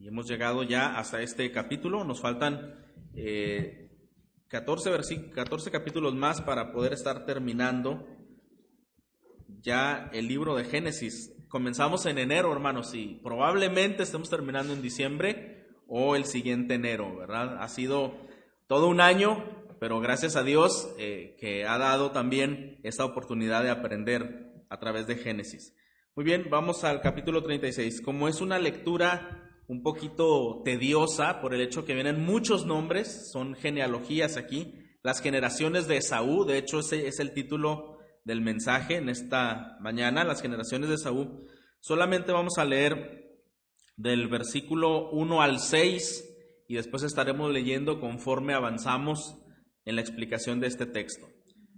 Y hemos llegado ya hasta este capítulo. Nos faltan eh, 14, 14 capítulos más para poder estar terminando ya el libro de Génesis. Comenzamos en enero, hermanos, y probablemente estemos terminando en diciembre o el siguiente enero, ¿verdad? Ha sido todo un año, pero gracias a Dios eh, que ha dado también esta oportunidad de aprender a través de Génesis. Muy bien, vamos al capítulo 36. Como es una lectura un poquito tediosa por el hecho que vienen muchos nombres, son genealogías aquí, las generaciones de Esaú, de hecho ese es el título del mensaje en esta mañana, las generaciones de Esaú. Solamente vamos a leer del versículo 1 al 6 y después estaremos leyendo conforme avanzamos en la explicación de este texto.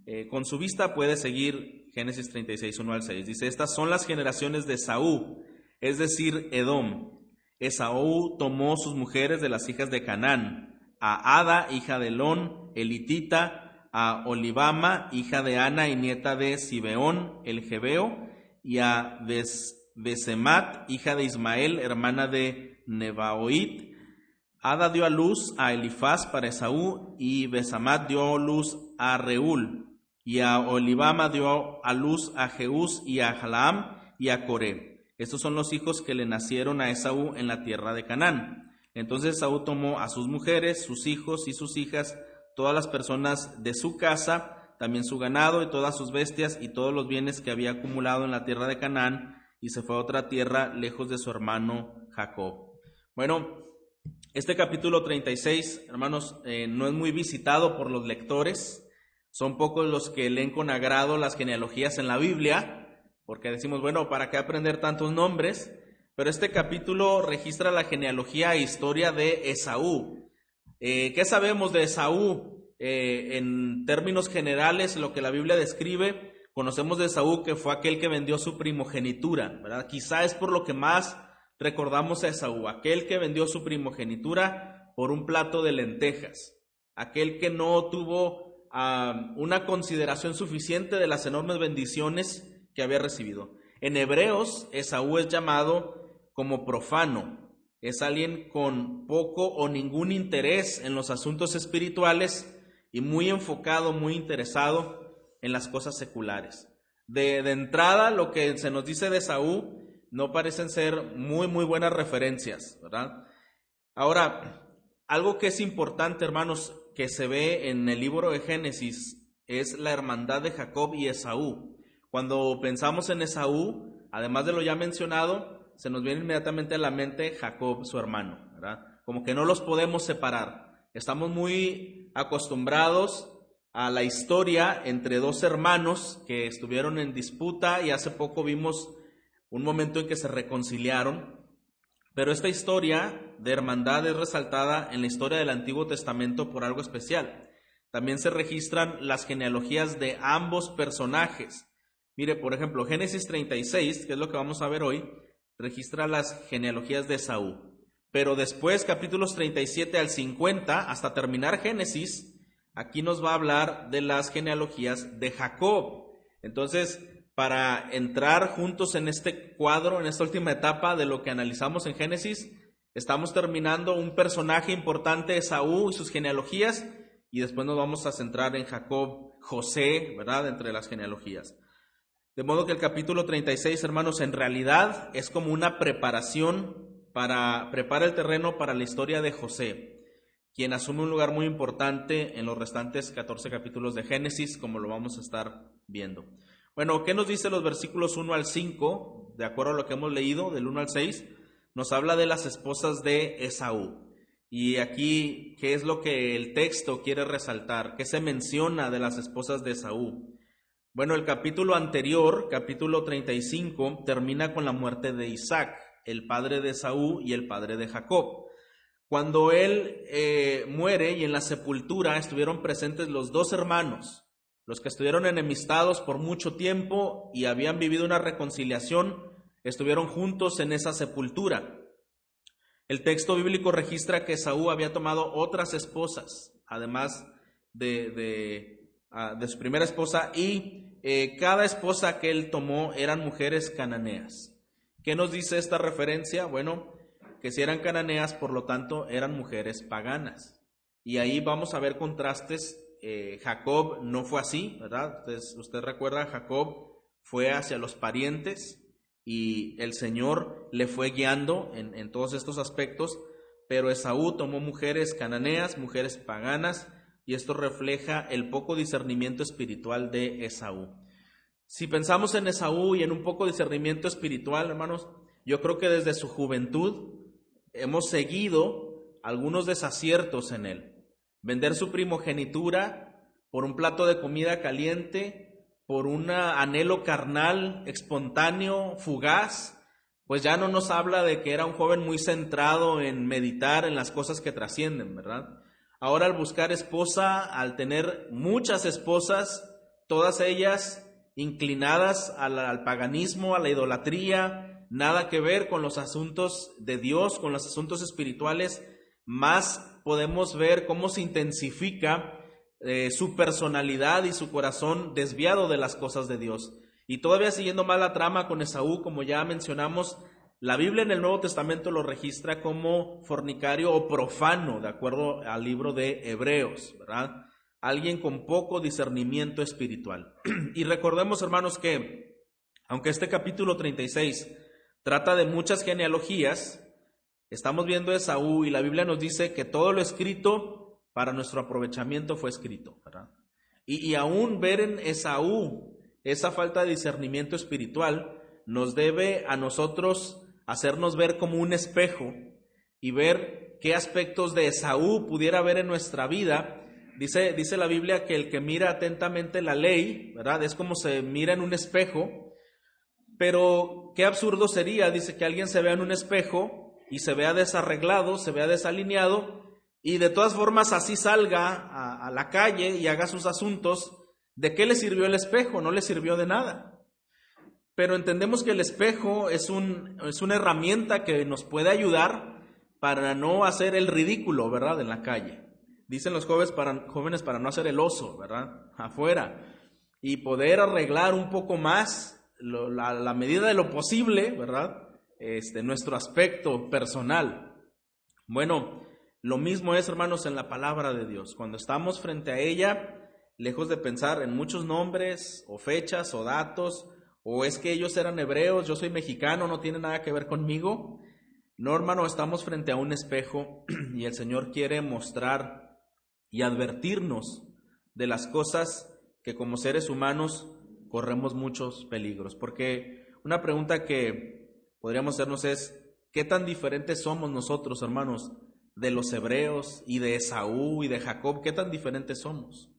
Eh, con su vista puede seguir Génesis 36, 1 al 6. Dice, estas son las generaciones de Esaú, es decir, Edom. Esaú tomó sus mujeres de las hijas de Canaán, a Ada, hija de Lón, elitita, a Olivama, hija de Ana y nieta de Sibeón, el Jebeo, y a Besemat, hija de Ismael, hermana de Nebaoit. Ada dio a luz a Elifaz para Esaú, y Besamat dio luz a Reúl, y a Olivama dio a luz a Jeús y a Jalaam y a Coré. Estos son los hijos que le nacieron a Esaú en la tierra de Canaán. Entonces Esaú tomó a sus mujeres, sus hijos y sus hijas, todas las personas de su casa, también su ganado y todas sus bestias y todos los bienes que había acumulado en la tierra de Canaán, y se fue a otra tierra lejos de su hermano Jacob. Bueno, este capítulo 36, hermanos, eh, no es muy visitado por los lectores. Son pocos los que leen con agrado las genealogías en la Biblia porque decimos, bueno, ¿para qué aprender tantos nombres? Pero este capítulo registra la genealogía e historia de Esaú. Eh, ¿Qué sabemos de Esaú? Eh, en términos generales, lo que la Biblia describe, conocemos de Esaú que fue aquel que vendió su primogenitura, ¿verdad? Quizá es por lo que más recordamos a Esaú, aquel que vendió su primogenitura por un plato de lentejas, aquel que no tuvo ah, una consideración suficiente de las enormes bendiciones que había recibido. En Hebreos, Esaú es llamado como profano. Es alguien con poco o ningún interés en los asuntos espirituales y muy enfocado, muy interesado en las cosas seculares. De, entrada, lo que se nos dice de Esaú no parecen ser muy, muy buenas referencias, ¿verdad? Ahora, algo que es importante, hermanos, que se ve en el libro de Génesis es la hermandad de Jacob y Esaú. Cuando pensamos en Esaú, además de lo ya mencionado, se nos viene inmediatamente a la mente Jacob, su hermano. Como que no los podemos separar. Estamos muy acostumbrados a la historia entre dos hermanos que estuvieron en disputa y hace poco vimos un momento en que se reconciliaron. Pero esta historia de hermandad es resaltada en la historia del Antiguo Testamento por algo especial. También se registran las genealogías de ambos personajes. Mire, por ejemplo, Génesis 36, que es lo que vamos a ver hoy, registra las genealogías de Saúl. Pero después, capítulos 37 al 50, hasta terminar Génesis, aquí nos va a hablar de las genealogías de Jacob. Entonces, para entrar juntos en este cuadro, en esta última etapa de lo que analizamos en Génesis, estamos terminando un personaje importante, Saúl y sus genealogías, y después nos vamos a centrar en Jacob, José, ¿verdad? Entre las genealogías. De modo que el capítulo 36, hermanos, en realidad es como una preparación para preparar el terreno para la historia de José, quien asume un lugar muy importante en los restantes 14 capítulos de Génesis, como lo vamos a estar viendo. Bueno, ¿qué nos dice los versículos 1 al 5? De acuerdo a lo que hemos leído, del 1 al 6, nos habla de las esposas de Esaú. Y aquí, ¿qué es lo que el texto quiere resaltar? ¿Qué se menciona de las esposas de Esaú? Bueno, el capítulo anterior, capítulo 35, termina con la muerte de Isaac, el padre de Saúl y el padre de Jacob. Cuando él eh, muere y en la sepultura estuvieron presentes los dos hermanos, los que estuvieron enemistados por mucho tiempo y habían vivido una reconciliación, estuvieron juntos en esa sepultura. El texto bíblico registra que Saúl había tomado otras esposas, además de, de De su primera esposa y eh, cada esposa que él tomó eran mujeres cananeas. ¿Qué nos dice esta referencia? Bueno, que si eran cananeas, por lo tanto, eran mujeres paganas. Y ahí vamos a ver contrastes. Eh, Jacob no fue así, ¿verdad? Usted recuerda, Jacob fue hacia los parientes y el Señor le fue guiando en, en todos estos aspectos, pero Esaú tomó mujeres cananeas, mujeres paganas, y esto refleja el poco discernimiento espiritual de Esaú. Si pensamos en Esaú y en un poco discernimiento espiritual, hermanos, yo creo que desde su juventud hemos seguido algunos desaciertos en él. Vender su primogenitura por un plato de comida caliente, por un anhelo carnal, espontáneo, fugaz, pues ya no nos habla de que era un joven muy centrado en meditar en las cosas que trascienden, ¿verdad? Ahora al buscar esposa, al tener muchas esposas, todas ellas inclinadas al, paganismo, a la idolatría, nada que ver con los asuntos de Dios, con los asuntos espirituales, más podemos ver cómo se intensifica eh, su personalidad y su corazón desviado de las cosas de Dios. Y todavía siguiendo mal la trama con Esaú, como ya mencionamos, la Biblia en el Nuevo Testamento lo registra como fornicario o profano, de acuerdo al libro de Hebreos, ¿verdad? Alguien con poco discernimiento espiritual. y recordemos, hermanos, que aunque este capítulo 36 trata de muchas genealogías. Estamos viendo Esaú y la Biblia nos dice que todo lo escrito para nuestro aprovechamiento fue escrito. Y, y aún ver en Esaú esa falta de discernimiento espiritual nos debe a nosotros hacernos ver como un espejo y ver qué aspectos de Esaú pudiera haber en nuestra vida. Dice, dice la Biblia que el que mira atentamente la ley, ¿verdad? Es como se mira en un espejo pero qué absurdo sería, dice, que alguien se vea en un espejo y se vea desarreglado, se vea desalineado y de todas formas así salga a, la calle y haga sus asuntos. ¿De qué le sirvió el espejo? No le sirvió de nada. Pero entendemos que el espejo es, un, es una herramienta que nos puede ayudar para no hacer el ridículo, ¿verdad? En la calle. Dicen los jóvenes para, jóvenes para no hacer el oso, ¿verdad? Afuera. Y poder arreglar un poco más la, medida de lo posible, ¿verdad? Este, nuestro aspecto personal. Bueno, lo mismo es, hermanos, en la palabra de Dios. Cuando estamos frente a ella, lejos de pensar en muchos nombres o fechas o datos, o es que ellos eran hebreos, yo soy mexicano, no tiene nada que ver conmigo. No, hermano, estamos frente a un espejo y el Señor quiere mostrar y advertirnos de las cosas que como seres humanos corremos muchos peligros. Porque una pregunta que podríamos hacernos es, ¿qué tan diferentes somos nosotros, hermanos, de los hebreos y de Esaú y de Jacob? ¿Qué tan diferentes somos?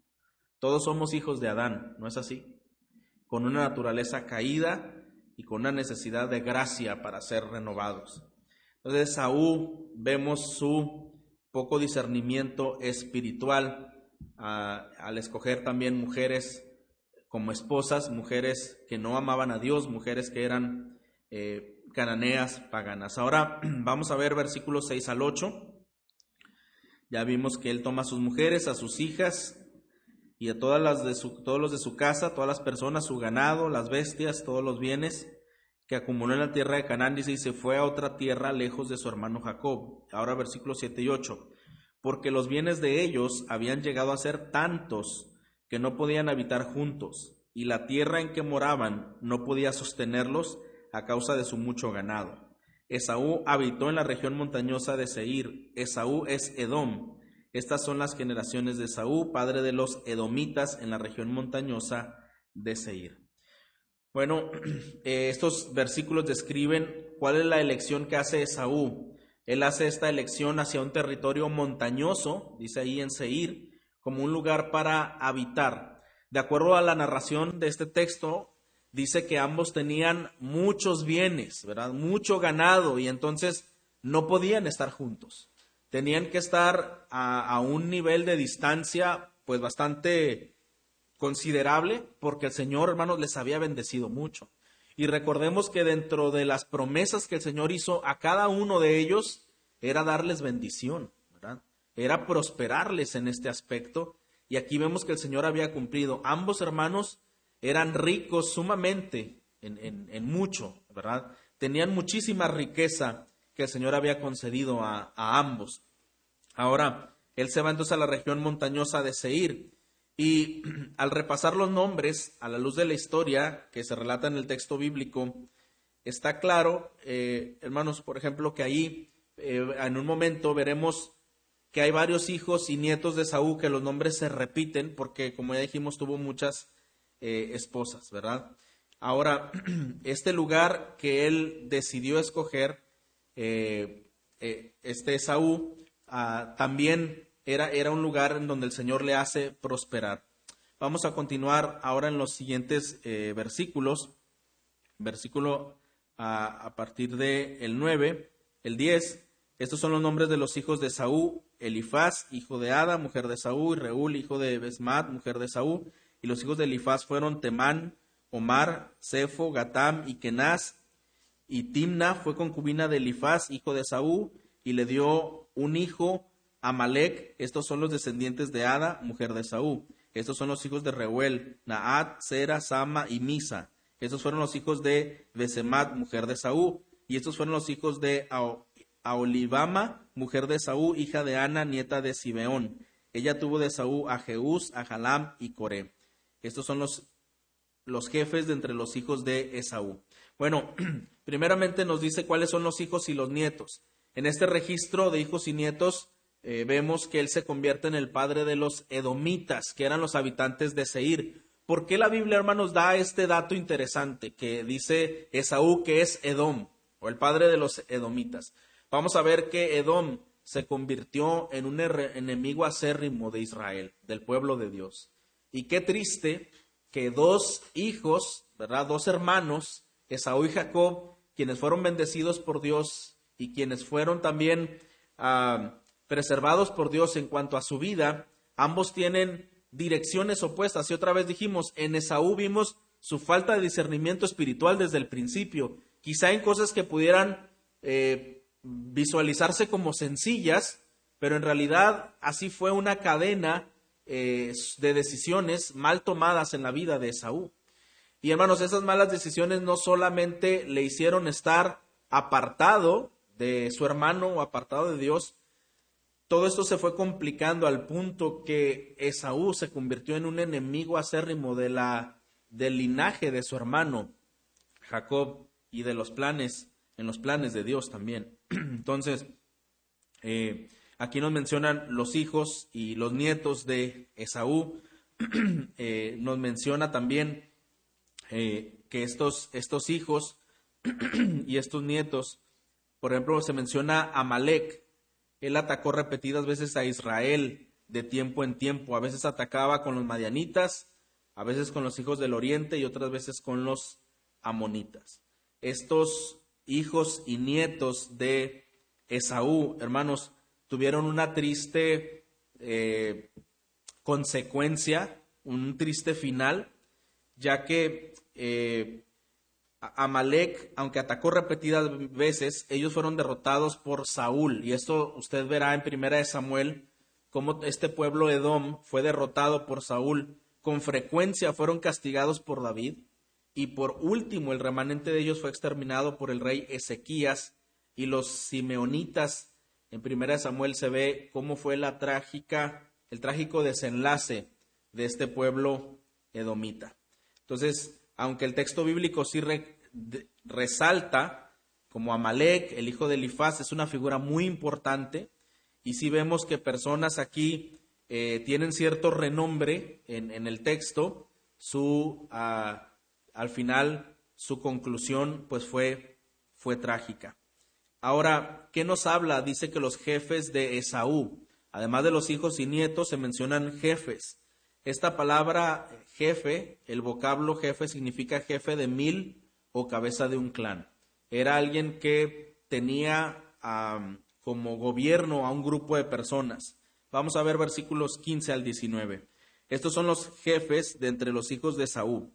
Todos somos hijos de Adán, ¿no es así? Con una naturaleza caída y con una necesidad de gracia para ser renovados. Entonces, Esaú vemos su poco discernimiento espiritual ah, al escoger también mujeres como esposas, mujeres que no amaban a Dios, mujeres que eran eh, cananeas paganas. Ahora vamos a ver versículos 6 al 8. Ya vimos que él toma a sus mujeres, a sus hijas y a todas las de todos los de su casa, todas las personas, su ganado, las bestias, todos los bienes que acumuló en la tierra de Canaán, dice, y se fue a otra tierra lejos de su hermano Jacob. Ahora versículos 7 y 8. Porque los bienes de ellos habían llegado a ser tantos que no podían habitar juntos, y la tierra en que moraban no podía sostenerlos a causa de su mucho ganado. Esaú habitó en la región montañosa de Seir. Esaú es Edom. Estas son las generaciones de Esaú, padre de los edomitas en la región montañosa de Seir. Bueno, eh, estos versículos describen cuál es la elección que hace Esaú. Él hace esta elección hacia un territorio montañoso, dice ahí en Seir, como un lugar para habitar. De acuerdo a la narración de este texto, dice que ambos tenían muchos bienes, ¿verdad? Mucho ganado y entonces no podían estar juntos. Tenían que estar a, un nivel de distancia pues bastante considerable porque el Señor, hermanos, les había bendecido mucho. Y recordemos que dentro de las promesas que el Señor hizo a cada uno de ellos era darles bendición era prosperarles en este aspecto. Y aquí vemos que el Señor había cumplido. Ambos hermanos eran ricos sumamente en, mucho, ¿verdad? Tenían muchísima riqueza que el Señor había concedido a, ambos. Ahora, él se va entonces a la región montañosa de Seir. Y al repasar los nombres a la luz de la historia que se relata en el texto bíblico, está claro, eh, hermanos, por ejemplo, que ahí eh, en un momento veremos que hay varios hijos y nietos de Saúl que los nombres se repiten porque, como ya dijimos, tuvo muchas eh, esposas, ¿verdad? Ahora, este lugar que él decidió escoger, eh, este Saúl, ah, también era, era un lugar en donde el Señor le hace prosperar. Vamos a continuar ahora en los siguientes versículos. Versículo ah, a, partir del el 9, el 10. Estos son los nombres de los hijos de Saúl, Elifaz, hijo de Ada, mujer de Saúl, y Reúl, hijo de Besmat, mujer de Saúl. Y los hijos de Elifaz fueron Temán, Omar, Cefo, Gatam y Kenaz. Y Timna fue concubina de Elifaz, hijo de Saúl, y le dio un hijo, Amalek. Estos son los descendientes de Ada, mujer de Saúl. Estos son los hijos de Reuel, Naat, Sera, Sama y Misa. Estos fueron los hijos de Besemat, mujer de Saúl. Y estos fueron los hijos de a Olivama, mujer de Saúl, hija de Ana, nieta de Simeón. Ella tuvo de Saúl a Jeús, a Jalam y Coré. Estos son los, los jefes de entre los hijos de Esaú. Bueno, primeramente nos dice cuáles son los hijos y los nietos. En este registro de hijos y nietos eh, vemos que él se convierte en el padre de los edomitas, que eran los habitantes de Seir. ¿Por qué la Biblia, hermanos, da este dato interesante que dice Esaú que es Edom, o el padre de los edomitas? vamos a ver que Edom se convirtió en un enemigo acérrimo de Israel, del pueblo de Dios. Y qué triste que dos hijos, ¿verdad? Dos hermanos, Esaú y Jacob, quienes fueron bendecidos por Dios y quienes fueron también ah, preservados por Dios en cuanto a su vida, ambos tienen direcciones opuestas. Y otra vez dijimos, en Esaú vimos su falta de discernimiento espiritual desde el principio, quizá en cosas que pudieran eh, visualizarse como sencillas, pero en realidad así fue una cadena eh, de decisiones mal tomadas en la vida de Esaú. Y hermanos, esas malas decisiones no solamente le hicieron estar apartado de su hermano o apartado de Dios, todo esto se fue complicando al punto que Esaú se convirtió en un enemigo acérrimo de la, del linaje de su hermano Jacob y de los planes, en los planes de Dios también. Entonces, eh, aquí nos mencionan los hijos y los nietos de Esaú. Eh, nos menciona también eh, que estos, estos hijos y estos nietos, por ejemplo, se menciona a. Él atacó repetidas veces a Israel de tiempo en tiempo. A veces atacaba con los madianitas, a veces con los hijos del oriente y otras veces con los amonitas. Estos hijos y nietos de Esaú, hermanos, tuvieron una triste eh, consecuencia, un triste final, ya que eh, Amalek, aunque atacó repetidas veces, ellos fueron derrotados por Saúl. Y esto usted verá en Primera de Samuel, cómo este pueblo Edom fue derrotado por Saúl. Con frecuencia fueron castigados por David. Y por último, el remanente de ellos fue exterminado por el rey Ezequías y los simeonitas. En primera Samuel se ve cómo fue la trágica, el trágico desenlace de este pueblo edomita. Entonces, aunque el texto bíblico sí resalta como Amalek, el hijo de Elifaz, es una figura muy importante, y sí vemos que personas aquí eh, tienen cierto renombre en, el texto, su ah, al final su conclusión pues fue, fue trágica. Ahora, ¿qué nos habla? Dice que los jefes de Esaú, además de los hijos y nietos, se mencionan jefes. Esta palabra jefe, el vocablo jefe significa jefe de mil o cabeza de un clan. Era alguien que tenía como gobierno a un grupo de personas. Vamos a ver versículos 15 al 19. Estos son los jefes de entre los hijos de Esaú.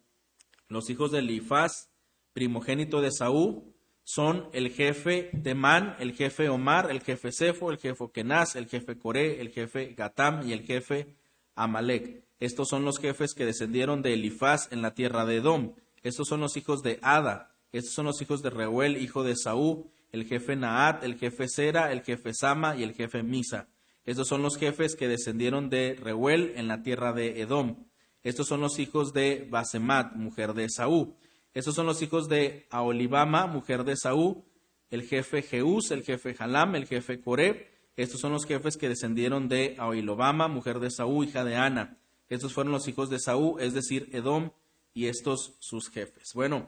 Los hijos de Elifaz, primogénito de Saúl, son el jefe Temán, el jefe Omar, el jefe Cefo, el jefe Kenaz, el jefe Coré, el jefe Gatam y el jefe Amalek. Estos son los jefes que descendieron de Elifaz en la tierra de Edom. Estos son los hijos de Ada. Estos son los hijos de Reuel, hijo de Saúl. el jefe Naat, el jefe Sera, el jefe Sama y el jefe Misa. Estos son los jefes que descendieron de Reuel en la tierra de Edom. Estos son los hijos de Basemat, mujer de Saúl. Estos son los hijos de Aolibama, mujer de Saúl, el jefe Jeús, el jefe Jalam, el jefe Coreb. Estos son los jefes que descendieron de Aolibama, mujer de Saúl, hija de Ana. Estos fueron los hijos de Saúl, es decir, Edom, y estos sus jefes. Bueno,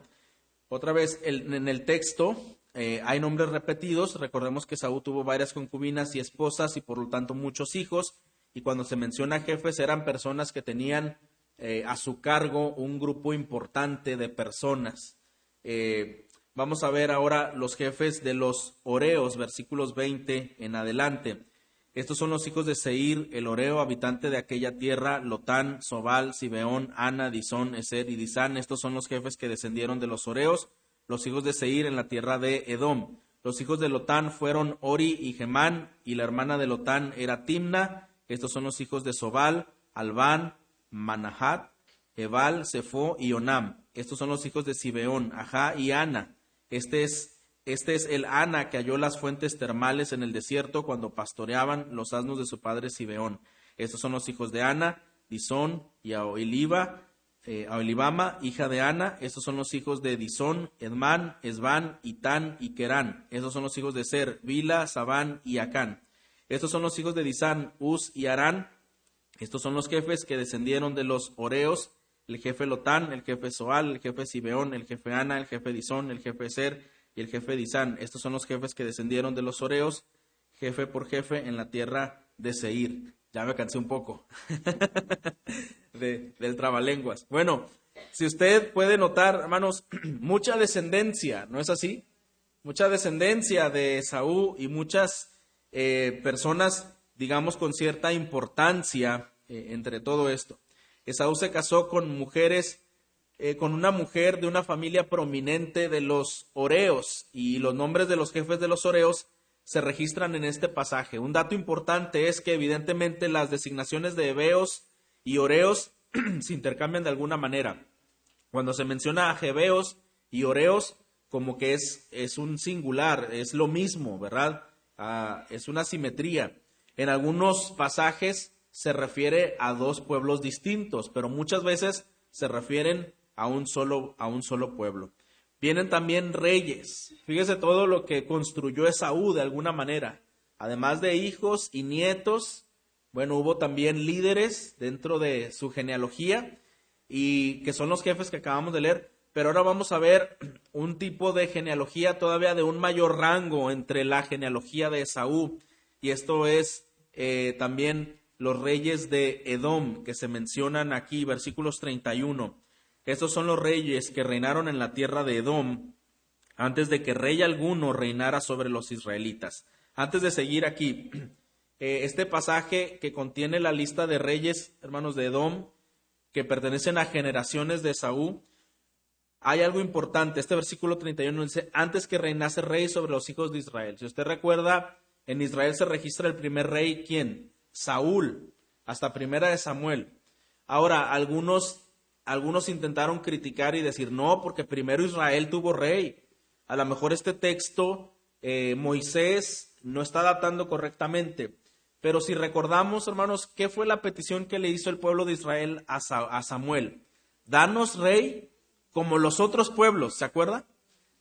otra vez en el texto eh, hay nombres repetidos. Recordemos que Saúl tuvo varias concubinas y esposas y por lo tanto muchos hijos. Y cuando se menciona jefes eran personas que tenían eh, a su cargo un grupo importante de personas. Eh, vamos a ver ahora los jefes de los Oreos, versículos 20 en adelante. Estos son los hijos de Seir, el Oreo, habitante de aquella tierra, Lotán, Sobal, Sibeón, Ana, Disón, Eser y Disán. Estos son los jefes que descendieron de los Oreos los hijos de Seir en la tierra de Edom. Los hijos de Lotán fueron Ori y Gemán, y la hermana de Lotán era Timna. Estos son los hijos de Sobal, Albán, Manahat, Ebal, Sefo y Onam. Estos son los hijos de Sibeón, Ajá y Ana. Este es, este es el Ana que halló las fuentes termales en el desierto cuando pastoreaban los asnos de su padre Sibeón. Estos son los hijos de Ana, Disón y Aoliva, eh, hija de Ana. Estos son los hijos de Disón, Edmán, Esban, Itán y Kerán. Estos son los hijos de Ser, Vila, Sabán y Acán. Estos son los hijos de Disán, Uz y Arán. Estos son los jefes que descendieron de los Oreos, el jefe Lotán, el jefe Soal, el jefe Sibeón, el jefe Ana, el jefe Disón, el jefe Ser y el jefe Disán. Estos son los jefes que descendieron de los Oreos, jefe por jefe en la tierra de Seir. Ya me cansé un poco del trabalenguas. Bueno, si usted puede notar, hermanos, mucha descendencia, ¿no es así? Mucha descendencia de Saúl y muchas eh, personas, digamos, con cierta importancia eh, entre todo esto. Esaú se casó con mujeres, eh, con una mujer de una familia prominente de los Oreos, y los nombres de los jefes de los Oreos se registran en este pasaje. Un dato importante es que evidentemente las designaciones de Hebeos y Oreos se intercambian de alguna manera. Cuando se menciona a Hebeos y Oreos, como que es, es un singular, es lo mismo, ¿verdad? Ah, es una simetría. En algunos pasajes se refiere a dos pueblos distintos, pero muchas veces se refieren a un solo, a un solo pueblo. Vienen también reyes. Fíjese todo lo que construyó Esaú de alguna manera. Además de hijos y nietos, bueno, hubo también líderes dentro de su genealogía y que son los jefes que acabamos de leer. Pero ahora vamos a ver un tipo de genealogía todavía de un mayor rango entre la genealogía de Esaú y esto es eh, también los reyes de Edom que se mencionan aquí, versículos 31. Estos son los reyes que reinaron en la tierra de Edom antes de que rey alguno reinara sobre los israelitas. Antes de seguir aquí, eh, este pasaje que contiene la lista de reyes, hermanos de Edom, que pertenecen a generaciones de Saúl, hay algo importante. Este versículo 31 dice, antes que reinase rey sobre los hijos de Israel. Si usted recuerda, en Israel se registra el primer rey, ¿quién? Saúl, hasta primera de Samuel. Ahora, algunos algunos intentaron criticar y decir, no, porque primero Israel tuvo rey. A lo mejor este texto eh, Moisés no está datando correctamente. Pero si recordamos, hermanos, ¿qué fue la petición que le hizo el pueblo de Israel a, Samuel? Danos rey como los otros pueblos, ¿se acuerda?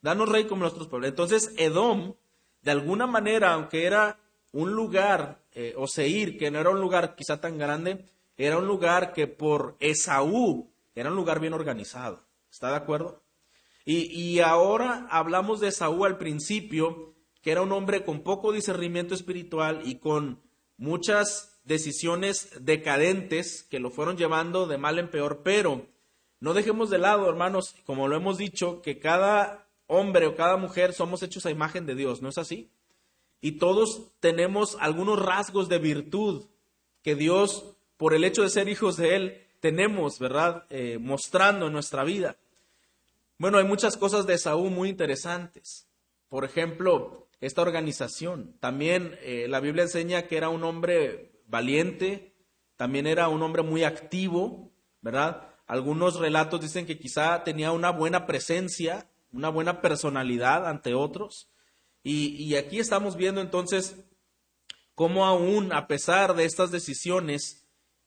Danos rey como los otros pueblos. Entonces, Edom, de alguna manera, aunque era un lugar, eh, o Seir, que no era un lugar quizá tan grande, era un lugar que por Esaú era un lugar bien organizado. ¿Está de acuerdo? Y, ahora hablamos de Saúl al principio, que era un hombre con poco discernimiento espiritual y con muchas decisiones decadentes que lo fueron llevando de mal en peor, pero no dejemos de lado, hermanos, como lo hemos dicho, que cada hombre o cada mujer somos hechos a imagen de Dios, ¿no es así? Y todos tenemos algunos rasgos de virtud que Dios, por el hecho de ser hijos de Él, tenemos, ¿verdad? Eh, mostrando en nuestra vida. Bueno, hay muchas cosas de Saúl muy interesantes. Por ejemplo, esta organización. También eh, la Biblia enseña que era un hombre valiente, también era un hombre muy activo, ¿verdad? Algunos relatos dicen que quizá tenía una buena presencia, una buena personalidad ante otros. Y, aquí estamos viendo entonces cómo aún a pesar de estas decisiones,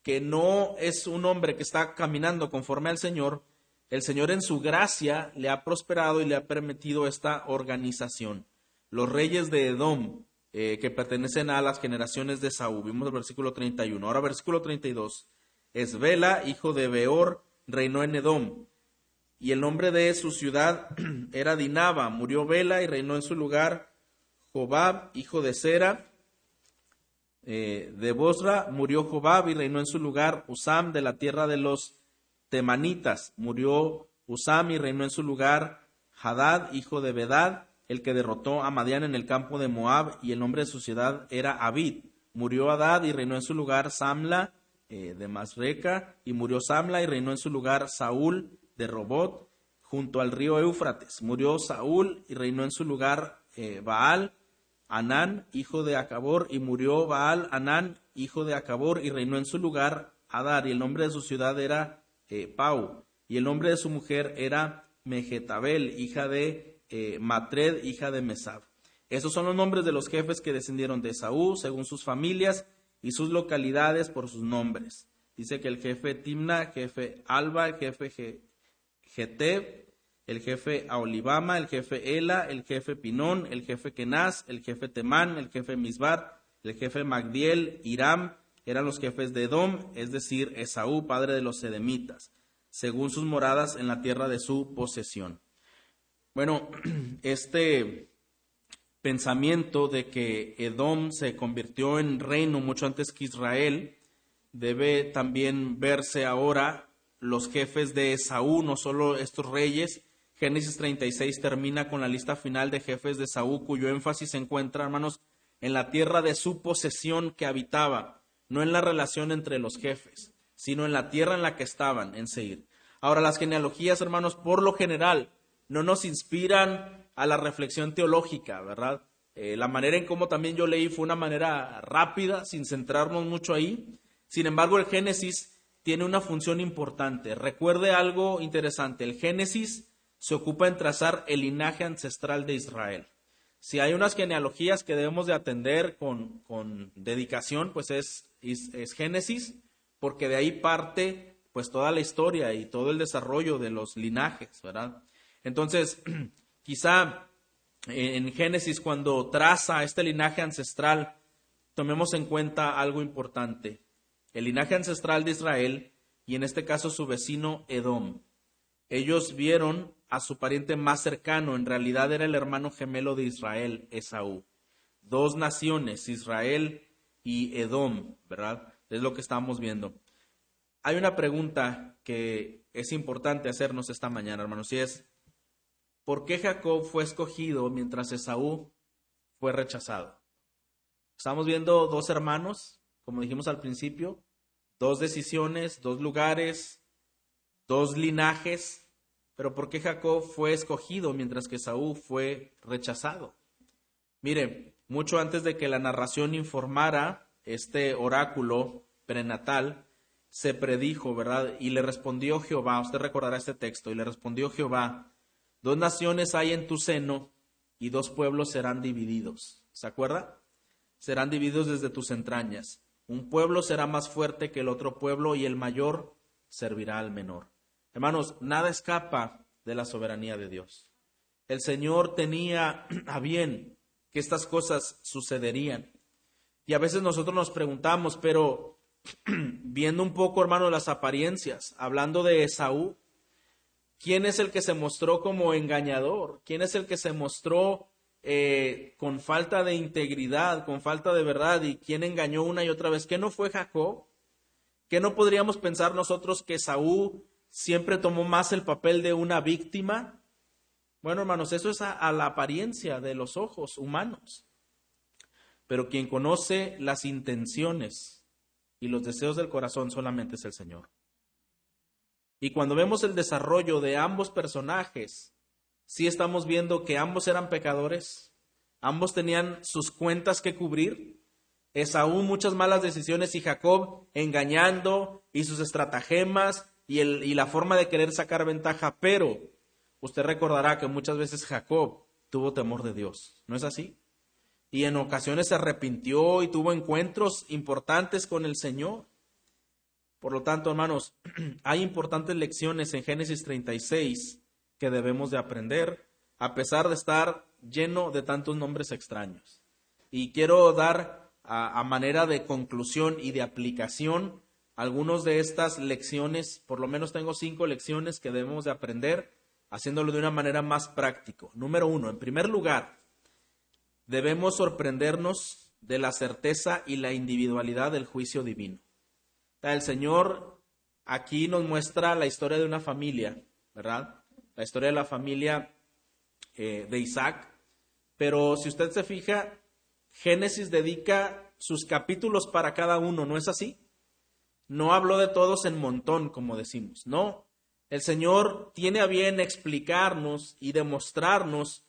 que no es un hombre que está caminando conforme al Señor, el Señor en su gracia le ha prosperado y le ha permitido esta organización. Los reyes de Edom, eh, que pertenecen a las generaciones de Saúl. Vimos el versículo 31. Ahora versículo 32. Esbela, hijo de Beor, reinó en Edom. Y el nombre de su ciudad era Dinaba. Murió Bela y reinó en su lugar Jobab, hijo de Sera. Eh, de Bosra murió Jobab y reinó en su lugar Usam de la tierra de los Temanitas. Murió Usam y reinó en su lugar Hadad, hijo de Bedad el que derrotó a Madián en el campo de Moab, y el nombre de su ciudad era Abid. Murió Adad y reinó en su lugar Samla eh, de Masreca, y murió Samla y reinó en su lugar Saúl de Robot, junto al río Éufrates. Murió Saúl y reinó en su lugar eh, Baal, Anán, hijo de Acabor, y murió Baal, Anán, hijo de Acabor, y reinó en su lugar Adar, y el nombre de su ciudad era eh, Pau, y el nombre de su mujer era Mejetabel, hija de eh, Matred, hija de Mesab. Esos son los nombres de los jefes que descendieron de Saúl, según sus familias y sus localidades por sus nombres. Dice que el jefe Timna, jefe Alba, jefe Geteb, el jefe Aolibama, el jefe Ela, el jefe Pinón, el jefe Kenaz, el jefe Temán, el jefe Misbar, el jefe Magdiel, Iram, eran los jefes de Edom, es decir, Esaú, padre de los Edemitas, según sus moradas en la tierra de su posesión. Bueno, este pensamiento de que Edom se convirtió en reino mucho antes que Israel debe también verse ahora los jefes de Esaú, no solo estos reyes. Génesis 36 termina con la lista final de jefes de Esaú, cuyo énfasis se encuentra, hermanos, en la tierra de su posesión que habitaba, no en la relación entre los jefes, sino en la tierra en la que estaban, en Seir. Ahora, las genealogías, hermanos, por lo general, no nos inspiran a la reflexión teológica, ¿verdad? Eh, la manera en cómo también yo leí fue una manera rápida, sin centrarnos mucho ahí. Sin embargo, el Génesis tiene una función importante. Recuerde algo interesante, el Génesis se ocupa en trazar el linaje ancestral de Israel. Si hay unas genealogías que debemos de atender con, con dedicación, pues es, es Génesis, porque de ahí parte pues toda la historia y todo el desarrollo de los linajes, ¿verdad? Entonces, quizá en Génesis, cuando traza este linaje ancestral, tomemos en cuenta algo importante. El linaje ancestral de Israel y en este caso su vecino Edom. Ellos vieron a su pariente más cercano, en realidad era el hermano gemelo de Israel, Esaú. Dos naciones, Israel y Edom, ¿verdad? Es lo que estamos viendo. Hay una pregunta que es importante hacernos esta mañana, hermanos, y es, ¿Por qué Jacob fue escogido mientras Esaú fue rechazado? Estamos viendo dos hermanos, como dijimos al principio, dos decisiones, dos lugares, dos linajes, pero ¿por qué Jacob fue escogido mientras que Esaú fue rechazado? Mire, mucho antes de que la narración informara este oráculo prenatal, se predijo, ¿verdad? Y le respondió Jehová, usted recordará este texto, y le respondió Jehová, Dos naciones hay en tu seno y dos pueblos serán divididos. ¿Se acuerda? Serán divididos desde tus entrañas. Un pueblo será más fuerte que el otro pueblo y el mayor servirá al menor. Hermanos, nada escapa de la soberanía de Dios. El Señor tenía a bien que estas cosas sucederían. Y a veces nosotros nos preguntamos, pero viendo un poco, hermanos, las apariencias, hablando de Esaú, ¿Quién es el que se mostró como engañador? ¿Quién es el que se mostró eh, con falta de integridad, con falta de verdad? ¿Y quién engañó una y otra vez? ¿Qué no fue Jacob? ¿Qué no podríamos pensar nosotros que Saúl siempre tomó más el papel de una víctima? Bueno, hermanos, eso es a la apariencia de los ojos humanos. Pero quien conoce las intenciones y los deseos del corazón solamente es el Señor. Y cuando vemos el desarrollo de ambos personajes, sí estamos viendo que ambos eran pecadores, ambos tenían sus cuentas que cubrir, Esaú muchas malas decisiones y Jacob engañando y sus estratagemas y, el, y la forma de querer sacar ventaja, pero usted recordará que muchas veces Jacob tuvo temor de Dios. ¿No es así? Y en ocasiones se arrepintió y tuvo encuentros importantes con el Señor. Por lo tanto, hermanos, hay importantes lecciones en Génesis 36 que debemos de aprender, a pesar de estar lleno de tantos nombres extraños. Y quiero dar a, a manera de conclusión y de aplicación algunas de estas lecciones, por lo menos tengo cinco lecciones que debemos de aprender haciéndolo de una manera más práctica. Número uno, en primer lugar, debemos sorprendernos de la certeza y la individualidad del juicio divino. El Señor aquí nos muestra la historia de una familia, ¿verdad? La historia de la familia eh, de Isaac. Pero si usted se fija, Génesis dedica sus capítulos para cada uno, ¿no es así? No habló de todos en montón, como decimos, no. El Señor tiene a bien explicarnos y demostrarnos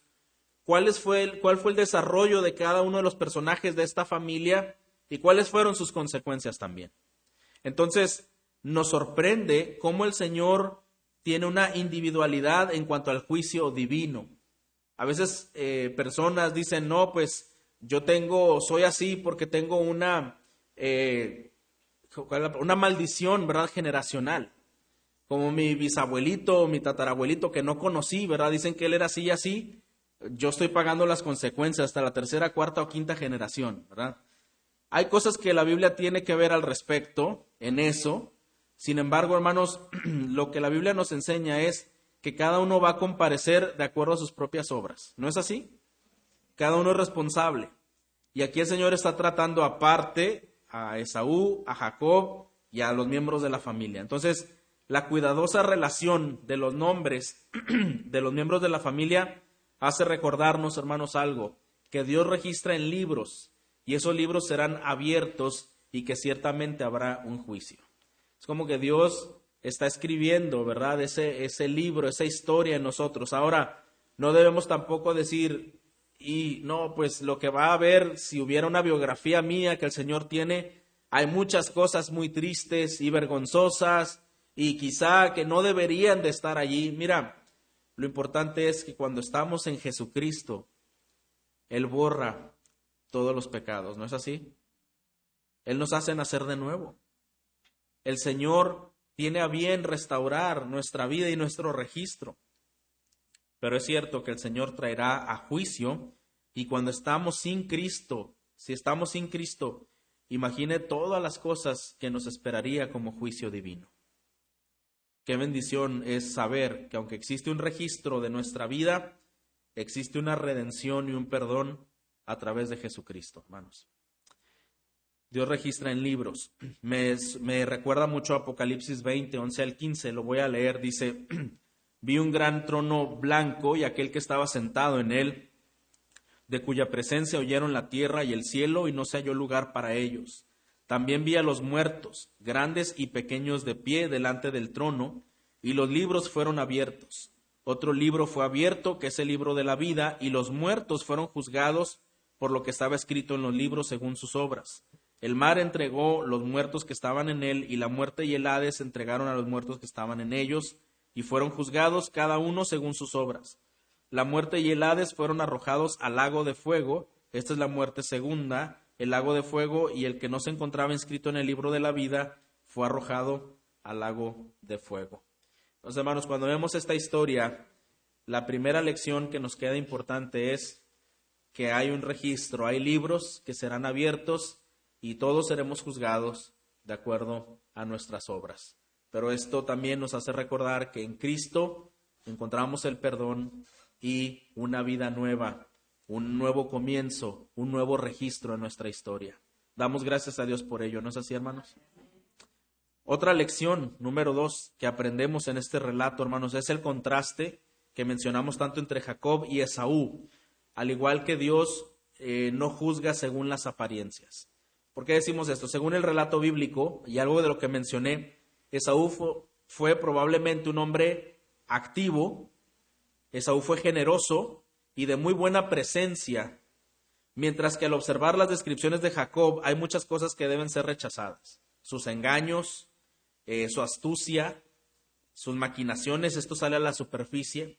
cuál fue, el, cuál fue el desarrollo de cada uno de los personajes de esta familia y cuáles fueron sus consecuencias también. Entonces, nos sorprende cómo el Señor tiene una individualidad en cuanto al juicio divino. A veces eh, personas dicen, no, pues yo tengo, soy así porque tengo una, eh, una maldición, ¿verdad? Generacional como mi bisabuelito mi tatarabuelito que no conocí, ¿verdad? Dicen que él era así y así. Yo estoy pagando las consecuencias hasta la tercera, cuarta o quinta generación, ¿verdad? Hay cosas que la Biblia tiene que ver al respecto en eso. Sin embargo, hermanos, lo que la Biblia nos enseña es que cada uno va a comparecer de acuerdo a sus propias obras. ¿No es así? Cada uno es responsable. Y aquí el Señor está tratando aparte a Esaú, a Jacob y a los miembros de la familia. Entonces, la cuidadosa relación de los nombres de los miembros de la familia hace recordarnos, hermanos, algo, que Dios registra en libros y esos libros serán abiertos y que ciertamente habrá un juicio. Es como que Dios está escribiendo, ¿verdad? Ese, ese libro, esa historia en nosotros. Ahora, no debemos tampoco decir, y no, pues lo que va a haber, si hubiera una biografía mía que el Señor tiene, hay muchas cosas muy tristes y vergonzosas y quizá que no deberían de estar allí. Mira, lo importante es que cuando estamos en Jesucristo, Él borra todos los pecados, ¿no es así? Él nos hace nacer de nuevo. El Señor tiene a bien restaurar nuestra vida y nuestro registro. Pero es cierto que el Señor traerá a juicio y cuando estamos sin Cristo, si estamos sin Cristo, imagine todas las cosas que nos esperaría como juicio divino. Qué bendición es saber que aunque existe un registro de nuestra vida, existe una redención y un perdón a través de Jesucristo, hermanos. Dios registra en libros. Me, recuerda mucho Apocalipsis 20, 11 al 15. Lo voy a leer. Dice, vi un gran trono blanco y aquel que estaba sentado en él, de cuya presencia oyeron la tierra y el cielo y no se halló lugar para ellos. También vi a los muertos, grandes y pequeños de pie delante del trono, y los libros fueron abiertos. Otro libro fue abierto, que es el libro de la vida, y los muertos fueron juzgados por lo que estaba escrito en los libros según sus obras. El mar entregó los muertos que estaban en él, y la muerte y el Hades entregaron a los muertos que estaban en ellos, y fueron juzgados cada uno según sus obras. La muerte y el Hades fueron arrojados al lago de fuego, esta es la muerte segunda, el lago de fuego y el que no se encontraba inscrito en el libro de la vida fue arrojado al lago de fuego. Entonces, hermanos, cuando vemos esta historia, la primera lección que nos queda importante es que hay un registro, hay libros que serán abiertos y todos seremos juzgados de acuerdo a nuestras obras. Pero esto también nos hace recordar que en Cristo encontramos el perdón y una vida nueva un nuevo comienzo, un nuevo registro en nuestra historia. Damos gracias a Dios por ello, ¿no es así, hermanos? Otra lección, número dos, que aprendemos en este relato, hermanos, es el contraste que mencionamos tanto entre Jacob y Esaú, al igual que Dios eh, no juzga según las apariencias. ¿Por qué decimos esto? Según el relato bíblico, y algo de lo que mencioné, Esaú fue probablemente un hombre activo, Esaú fue generoso, y de muy buena presencia, mientras que al observar las descripciones de Jacob hay muchas cosas que deben ser rechazadas. Sus engaños, eh, su astucia, sus maquinaciones, esto sale a la superficie.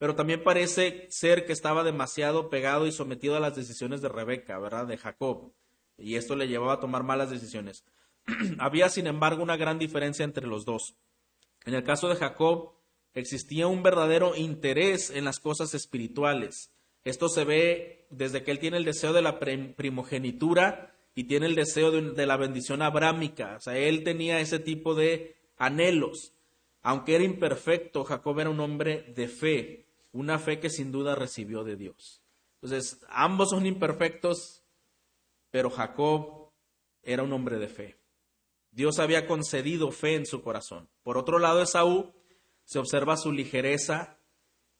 pero también parece ser que estaba demasiado pegado y sometido a las decisiones de Rebeca, ¿verdad? De Jacob. Y esto le llevaba a tomar malas decisiones. Había, sin embargo, una gran diferencia entre los dos. En el caso de Jacob, existía un verdadero interés en las cosas espirituales. Esto se ve desde que él tiene el deseo de la primogenitura y tiene el deseo de, la bendición abrámica. O sea, él tenía ese tipo de anhelos. Aunque era imperfecto, Jacob era un hombre de fe, una fe que sin duda recibió de Dios. Entonces, ambos son imperfectos, pero Jacob era un hombre de fe. Dios había concedido fe en su corazón. Por otro lado, Esaú se observa su ligereza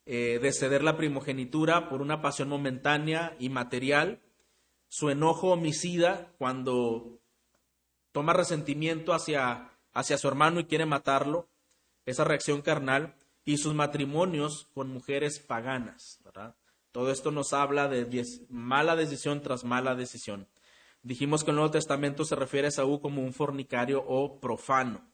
eh, de ceder la primogenitura por una pasión momentánea y material, su enojo homicida cuando toma resentimiento hacia, hacia su hermano y quiere matarlo, esa reacción carnal, y sus matrimonios con mujeres paganas. Todo esto nos habla de mala decisión tras mala decisión. Dijimos que el Nuevo Testamento se refiere a Esaú como un fornicario o profano.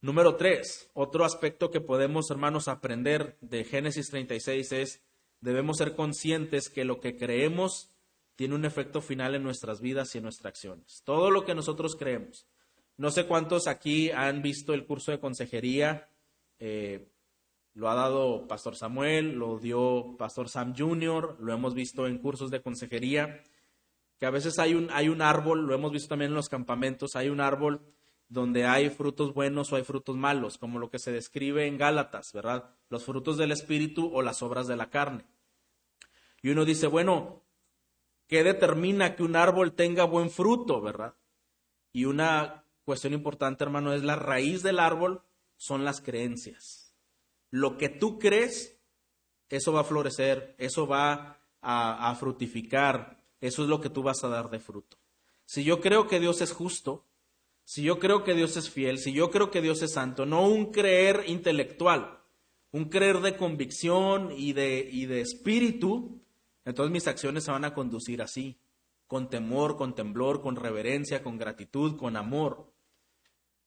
Número tres, otro aspecto que podemos, hermanos, aprender de Génesis 36 es, debemos ser conscientes que lo que creemos tiene un efecto final en nuestras vidas y en nuestras acciones. Todo lo que nosotros creemos. No sé cuántos aquí han visto el curso de consejería. Eh, lo ha dado Pastor Samuel, lo dio Pastor Sam Jr., lo hemos visto en cursos de consejería, que a veces hay un, hay un árbol, lo hemos visto también en los campamentos, hay un árbol donde hay frutos buenos o hay frutos malos, como lo que se describe en Gálatas, ¿verdad? Los frutos del Espíritu o las obras de la carne. Y uno dice, bueno, ¿qué determina que un árbol tenga buen fruto, verdad? Y una cuestión importante, hermano, es la raíz del árbol, son las creencias. Lo que tú crees, eso va a florecer, eso va a, a frutificar, eso es lo que tú vas a dar de fruto. Si yo creo que Dios es justo, si yo creo que Dios es fiel, si yo creo que Dios es santo, no un creer intelectual, un creer de convicción y de, y de espíritu, entonces mis acciones se van a conducir así, con temor, con temblor, con reverencia, con gratitud, con amor.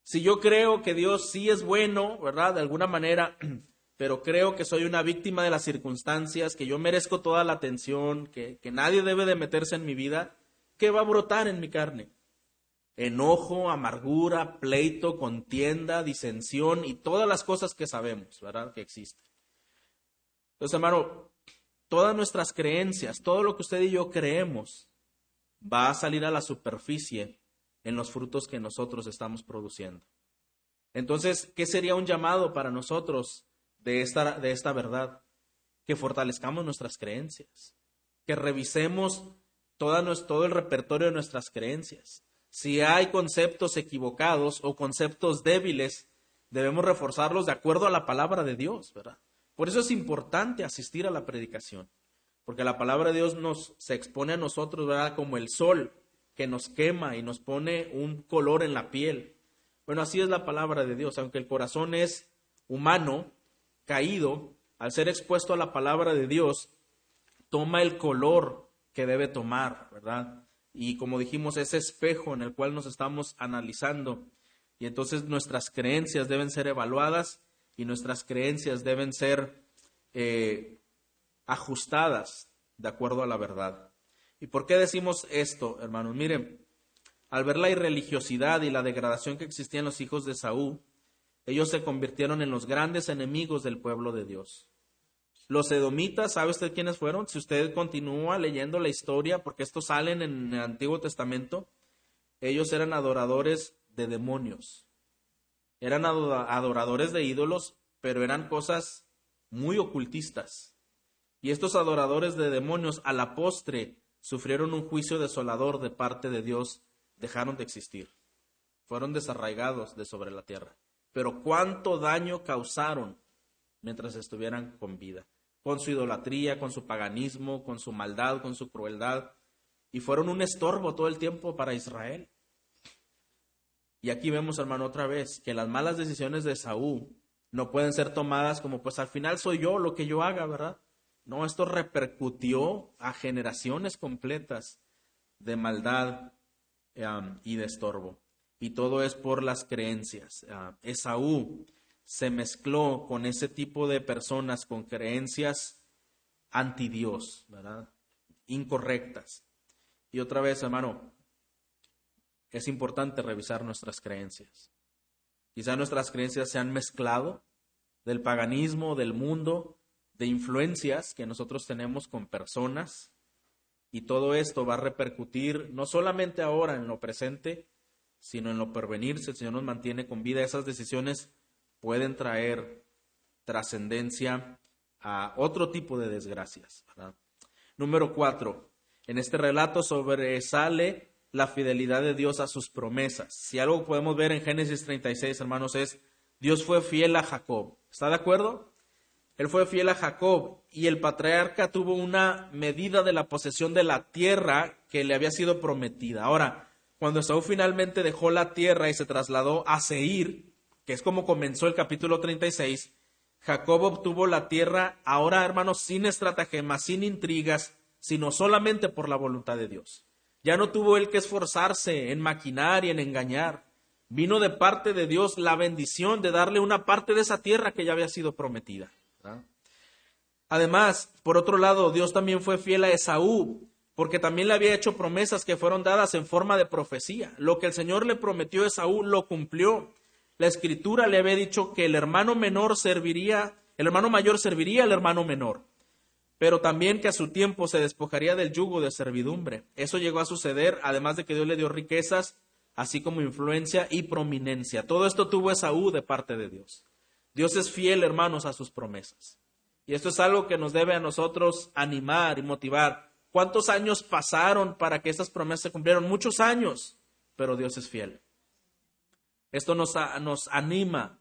Si yo creo que Dios sí es bueno, ¿verdad? De alguna manera, pero creo que soy una víctima de las circunstancias, que yo merezco toda la atención, que, que nadie debe de meterse en mi vida, ¿qué va a brotar en mi carne? enojo, amargura, pleito, contienda, disensión y todas las cosas que sabemos, ¿verdad? Que existen. Entonces, hermano, todas nuestras creencias, todo lo que usted y yo creemos, va a salir a la superficie en los frutos que nosotros estamos produciendo. Entonces, ¿qué sería un llamado para nosotros de esta, de esta verdad? Que fortalezcamos nuestras creencias, que revisemos todo el repertorio de nuestras creencias, si hay conceptos equivocados o conceptos débiles, debemos reforzarlos de acuerdo a la palabra de Dios, ¿verdad? Por eso es importante asistir a la predicación, porque la palabra de Dios nos se expone a nosotros, ¿verdad? Como el sol que nos quema y nos pone un color en la piel. Bueno, así es la palabra de Dios, aunque el corazón es humano, caído, al ser expuesto a la palabra de Dios, toma el color que debe tomar, ¿verdad? y como dijimos, ese espejo en el cual nos estamos analizando. Y entonces nuestras creencias deben ser evaluadas y nuestras creencias deben ser eh, ajustadas de acuerdo a la verdad. ¿Y por qué decimos esto, hermanos? Miren, al ver la irreligiosidad y la degradación que existía en los hijos de Saúl, ellos se convirtieron en los grandes enemigos del pueblo de Dios. Los edomitas, ¿sabe usted quiénes fueron? Si usted continúa leyendo la historia, porque estos salen en el Antiguo Testamento, ellos eran adoradores de demonios. Eran adoradores de ídolos, pero eran cosas muy ocultistas. Y estos adoradores de demonios a la postre sufrieron un juicio desolador de parte de Dios, dejaron de existir. Fueron desarraigados de sobre la tierra. Pero cuánto daño causaron mientras estuvieran con vida con su idolatría, con su paganismo, con su maldad, con su crueldad, y fueron un estorbo todo el tiempo para Israel. Y aquí vemos, hermano, otra vez, que las malas decisiones de Saúl no pueden ser tomadas como, pues al final soy yo lo que yo haga, ¿verdad? No, esto repercutió a generaciones completas de maldad um, y de estorbo. Y todo es por las creencias. Uh, Esaú se mezcló con ese tipo de personas con creencias anti Dios, ¿verdad? Incorrectas. Y otra vez, hermano, es importante revisar nuestras creencias. Quizá nuestras creencias se han mezclado del paganismo, del mundo, de influencias que nosotros tenemos con personas, y todo esto va a repercutir no solamente ahora en lo presente, sino en lo pervenir. Si el Señor nos mantiene con vida, esas decisiones pueden traer trascendencia a otro tipo de desgracias. Número cuatro, en este relato sobresale la fidelidad de Dios a sus promesas. Si algo podemos ver en Génesis 36, hermanos, es Dios fue fiel a Jacob. ¿Está de acuerdo? Él fue fiel a Jacob y el patriarca tuvo una medida de la posesión de la tierra que le había sido prometida. Ahora, cuando Esaú finalmente dejó la tierra y se trasladó a Seir, que es como comenzó el capítulo 36, Jacob obtuvo la tierra ahora, hermanos, sin estratagemas, sin intrigas, sino solamente por la voluntad de Dios. Ya no tuvo él que esforzarse en maquinar y en engañar. Vino de parte de Dios la bendición de darle una parte de esa tierra que ya había sido prometida. Además, por otro lado, Dios también fue fiel a Esaú, porque también le había hecho promesas que fueron dadas en forma de profecía. Lo que el Señor le prometió a Esaú lo cumplió. La escritura le había dicho que el hermano menor serviría, el hermano mayor serviría al hermano menor, pero también que a su tiempo se despojaría del yugo de servidumbre. Eso llegó a suceder, además de que Dios le dio riquezas, así como influencia y prominencia. Todo esto tuvo Esaú de parte de Dios. Dios es fiel, hermanos, a sus promesas. Y esto es algo que nos debe a nosotros animar y motivar. ¿Cuántos años pasaron para que estas promesas se cumplieran? Muchos años, pero Dios es fiel. Esto nos, nos anima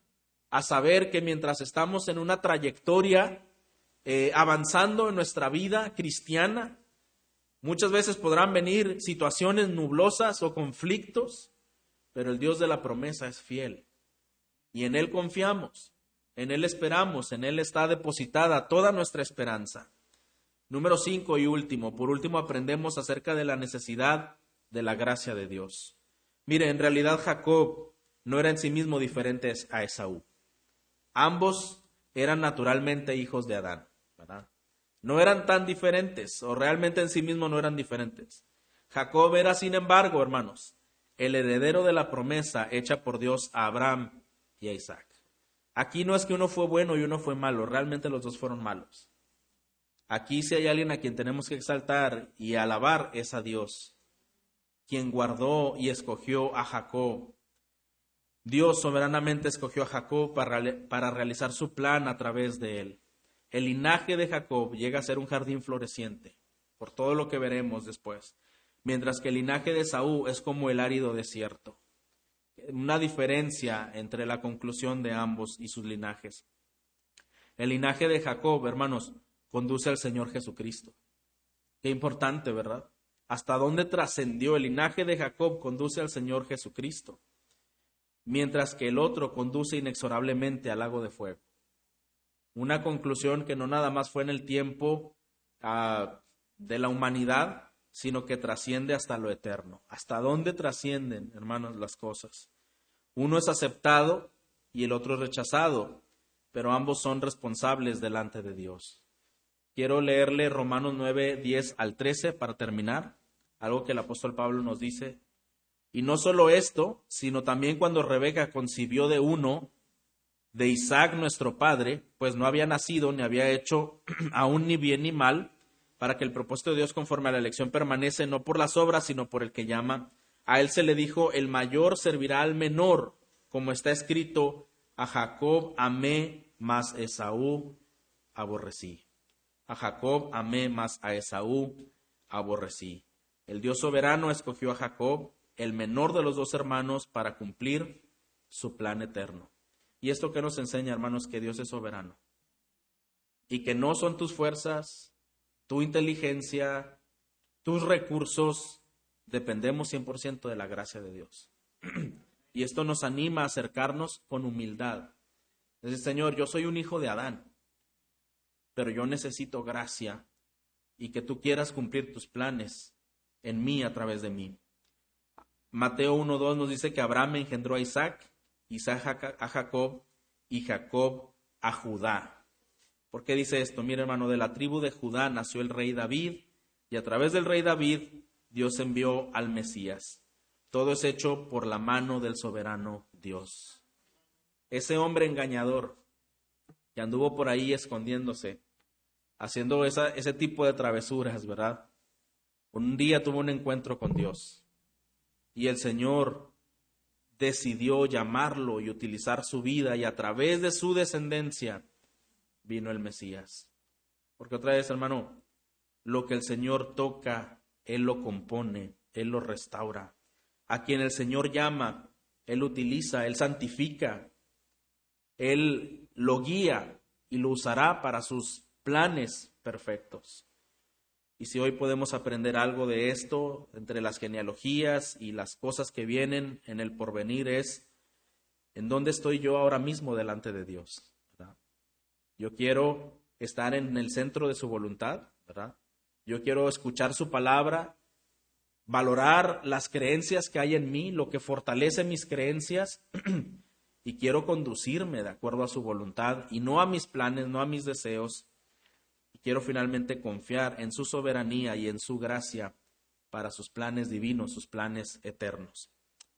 a saber que mientras estamos en una trayectoria eh, avanzando en nuestra vida cristiana, muchas veces podrán venir situaciones nublosas o conflictos, pero el Dios de la promesa es fiel y en Él confiamos. En Él esperamos, en Él está depositada toda nuestra esperanza. Número cinco y último, por último aprendemos acerca de la necesidad de la gracia de Dios. Mire, en realidad Jacob no era en sí mismo diferente a Esaú. Ambos eran naturalmente hijos de Adán, ¿verdad? No eran tan diferentes, o realmente en sí mismo no eran diferentes. Jacob era, sin embargo, hermanos, el heredero de la promesa hecha por Dios a Abraham y a Isaac. Aquí no es que uno fue bueno y uno fue malo, realmente los dos fueron malos. Aquí si hay alguien a quien tenemos que exaltar y alabar es a Dios, quien guardó y escogió a Jacob. Dios soberanamente escogió a Jacob para, para realizar su plan a través de él. El linaje de Jacob llega a ser un jardín floreciente, por todo lo que veremos después, mientras que el linaje de Saúl es como el árido desierto una diferencia entre la conclusión de ambos y sus linajes. El linaje de Jacob, hermanos, conduce al Señor Jesucristo. Qué importante, ¿verdad? Hasta dónde trascendió el linaje de Jacob conduce al Señor Jesucristo, mientras que el otro conduce inexorablemente al lago de fuego. Una conclusión que no nada más fue en el tiempo ah, de la humanidad, sino que trasciende hasta lo eterno. ¿Hasta dónde trascienden, hermanos, las cosas? Uno es aceptado y el otro es rechazado, pero ambos son responsables delante de Dios. Quiero leerle Romanos 9, 10 al 13 para terminar, algo que el apóstol Pablo nos dice. Y no solo esto, sino también cuando Rebeca concibió de uno, de Isaac nuestro padre, pues no había nacido ni había hecho aún ni bien ni mal, para que el propósito de Dios conforme a la elección permanece no por las obras, sino por el que llama. A él se le dijo, el mayor servirá al menor, como está escrito, a Jacob amé, más Esaú aborrecí. A Jacob amé, más a Esaú aborrecí. El Dios soberano escogió a Jacob, el menor de los dos hermanos, para cumplir su plan eterno. Y esto que nos enseña, hermanos, que Dios es soberano. Y que no son tus fuerzas, tu inteligencia, tus recursos, dependemos 100% de la gracia de Dios. Y esto nos anima a acercarnos con humildad. Dice, Señor, yo soy un hijo de Adán, pero yo necesito gracia y que tú quieras cumplir tus planes en mí a través de mí. Mateo 1.2 nos dice que Abraham engendró a Isaac, Isaac a Jacob, y Jacob a Judá. ¿Por qué dice esto? Mira hermano, de la tribu de Judá nació el rey David y a través del rey David Dios envió al Mesías. Todo es hecho por la mano del soberano Dios. Ese hombre engañador que anduvo por ahí escondiéndose, haciendo esa, ese tipo de travesuras, ¿verdad? Un día tuvo un encuentro con Dios y el Señor decidió llamarlo y utilizar su vida y a través de su descendencia vino el Mesías. Porque otra vez, hermano, lo que el Señor toca, Él lo compone, Él lo restaura. A quien el Señor llama, Él utiliza, Él santifica, Él lo guía y lo usará para sus planes perfectos. Y si hoy podemos aprender algo de esto, entre las genealogías y las cosas que vienen en el porvenir, es en dónde estoy yo ahora mismo delante de Dios. Yo quiero estar en el centro de su voluntad, ¿verdad? Yo quiero escuchar su palabra, valorar las creencias que hay en mí, lo que fortalece mis creencias, y quiero conducirme de acuerdo a su voluntad y no a mis planes, no a mis deseos, quiero finalmente confiar en su soberanía y en su gracia para sus planes divinos, sus planes eternos.